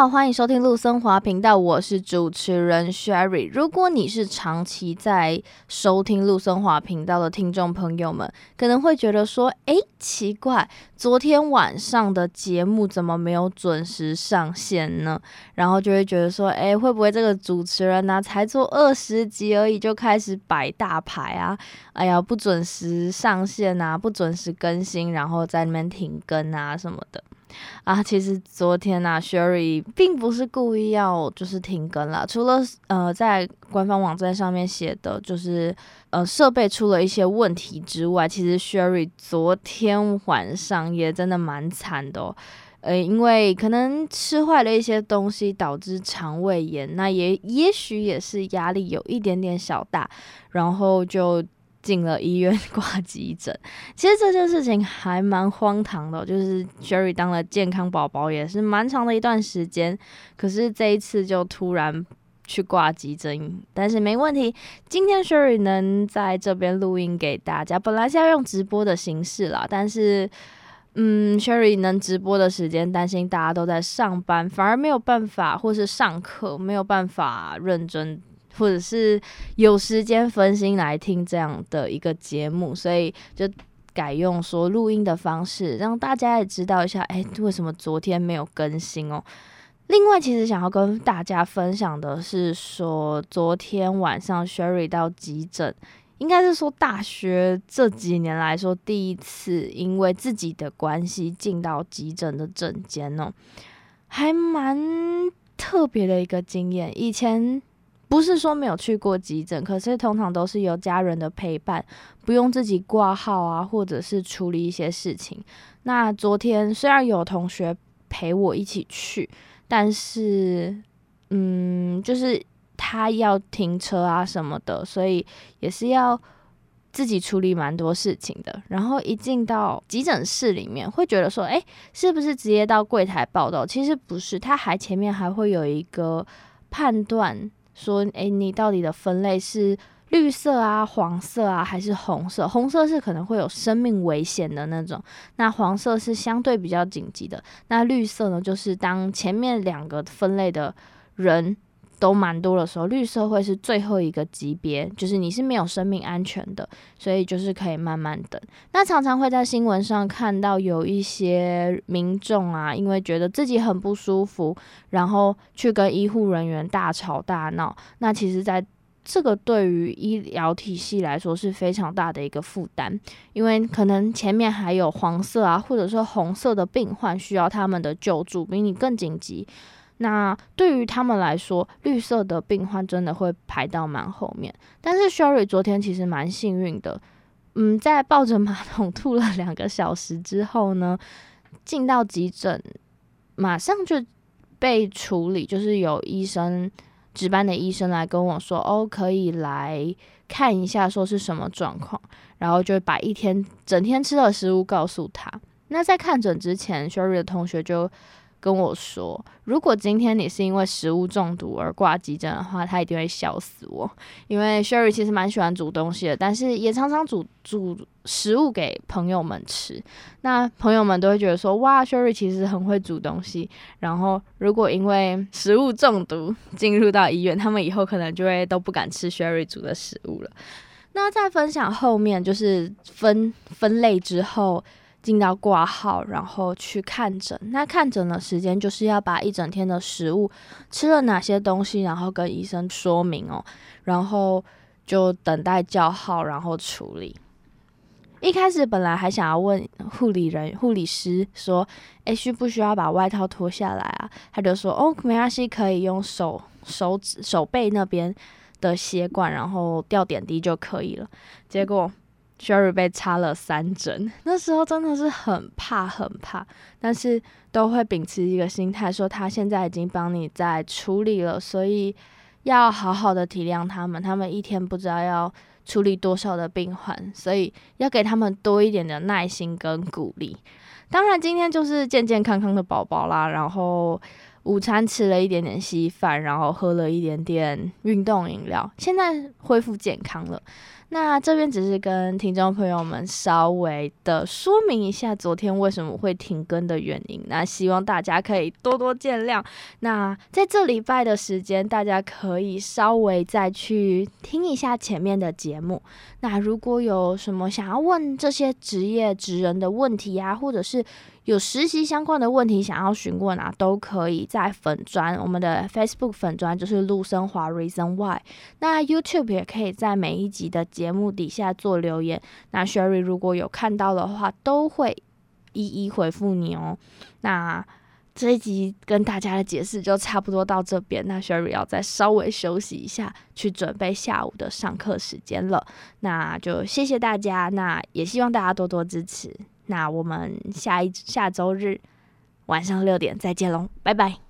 好，欢迎收听陆森华频道，我是主持人 Sherry。如果你是长期在收听陆森华频道的听众朋友们，可能会觉得说，诶，奇怪，昨天晚上的节目怎么没有准时上线呢？然后就会觉得说，诶，会不会这个主持人呢、才做二十集而已，就开始摆大牌啊？哎呀，不准时上线啊，不准时更新，然后在那边停更啊什么的。啊，其实昨天啊，Sherry 并不是故意要就是停更啦，除了呃在官方网站上面写的就是呃设备出了一些问题之外，其实 Sherry 昨天晚上也真的蛮惨的哦，呃，因为可能吃坏了一些东西导致肠胃炎，那也也许也是压力有一点点小大，然后就。进了医院 挂急诊，其实这件事情还蛮荒唐的，就是 Sherry 当了健康宝宝也是蛮长的一段时间，可是这一次就突然去挂急诊，但是没问题，今天 Sherry 能在这边录音给大家，本来是要用直播的形式啦，但是嗯，Sherry 能直播的时间，担心大家都在上班，反而没有办法，或是上课没有办法认真。或者是有时间分心来听这样的一个节目，所以就改用说录音的方式，让大家也知道一下，哎，为什么昨天没有更新哦？另外，其实想要跟大家分享的是说，昨天晚上 Sherry 到急诊，应该是说大学这几年来说第一次因为自己的关系进到急诊的诊间哦，还蛮特别的一个经验，以前。不是说没有去过急诊，可是通常都是有家人的陪伴，不用自己挂号啊，或者是处理一些事情。那昨天虽然有同学陪我一起去，但是，嗯，就是他要停车啊什么的，所以也是要自己处理蛮多事情的。然后一进到急诊室里面，会觉得说，诶，是不是直接到柜台报到？其实不是，他还前面还会有一个判断。说，诶，你到底的分类是绿色啊、黄色啊，还是红色？红色是可能会有生命危险的那种，那黄色是相对比较紧急的，那绿色呢，就是当前面两个分类的人。都蛮多的时候，绿色会是最后一个级别，就是你是没有生命安全的，所以就是可以慢慢等。那常常会在新闻上看到有一些民众啊，因为觉得自己很不舒服，然后去跟医护人员大吵大闹。那其实，在这个对于医疗体系来说是非常大的一个负担，因为可能前面还有黄色啊，或者说红色的病患需要他们的救助，比你更紧急。那对于他们来说，绿色的病患真的会排到蛮后面。但是 Sherry 昨天其实蛮幸运的，嗯，在抱着马桶吐了两个小时之后呢，进到急诊，马上就被处理，就是有医生值班的医生来跟我说，哦，可以来看一下，说是什么状况，然后就把一天整天吃的食物告诉他。那在看诊之前，Sherry 的同学就。跟我说，如果今天你是因为食物中毒而挂急诊的话，他一定会笑死我。因为 Sherry 其实蛮喜欢煮东西的，但是也常常煮煮食物给朋友们吃。那朋友们都会觉得说，哇，Sherry 其实很会煮东西。然后如果因为食物中毒进入到医院，他们以后可能就会都不敢吃 Sherry 煮的食物了。那在分享后面就是分分类之后。进到挂号，然后去看诊。那看诊的时间就是要把一整天的食物吃了哪些东西，然后跟医生说明哦，然后就等待叫号，然后处理。一开始本来还想要问护理人、护理师说：“诶，需不需要把外套脱下来啊？”他就说：“哦，没关系，可以用手手指手背那边的血管，然后吊点滴就可以了。”结果。Sherry 被插了三针，那时候真的是很怕很怕，但是都会秉持一个心态，说他现在已经帮你在处理了，所以要好好的体谅他们，他们一天不知道要处理多少的病患，所以要给他们多一点的耐心跟鼓励。当然，今天就是健健康康的宝宝啦，然后午餐吃了一点点稀饭，然后喝了一点点运动饮料，现在恢复健康了。那这边只是跟听众朋友们稍微的说明一下昨天为什么会停更的原因。那希望大家可以多多见谅。那在这礼拜的时间，大家可以稍微再去听一下前面的节目。那如果有什么想要问这些职业职人的问题啊，或者是有实习相关的问题想要询问啊，都可以在粉专，我们的 Facebook 粉专就是陆森华 Reason Why。那 YouTube 也可以在每一集的节目底下做留言，那 Sherry 如果有看到的话，都会一一回复你哦。那这一集跟大家的解释就差不多到这边，那 Sherry 要再稍微休息一下，去准备下午的上课时间了。那就谢谢大家，那也希望大家多多支持。那我们下一下周日晚上六点再见喽，拜拜。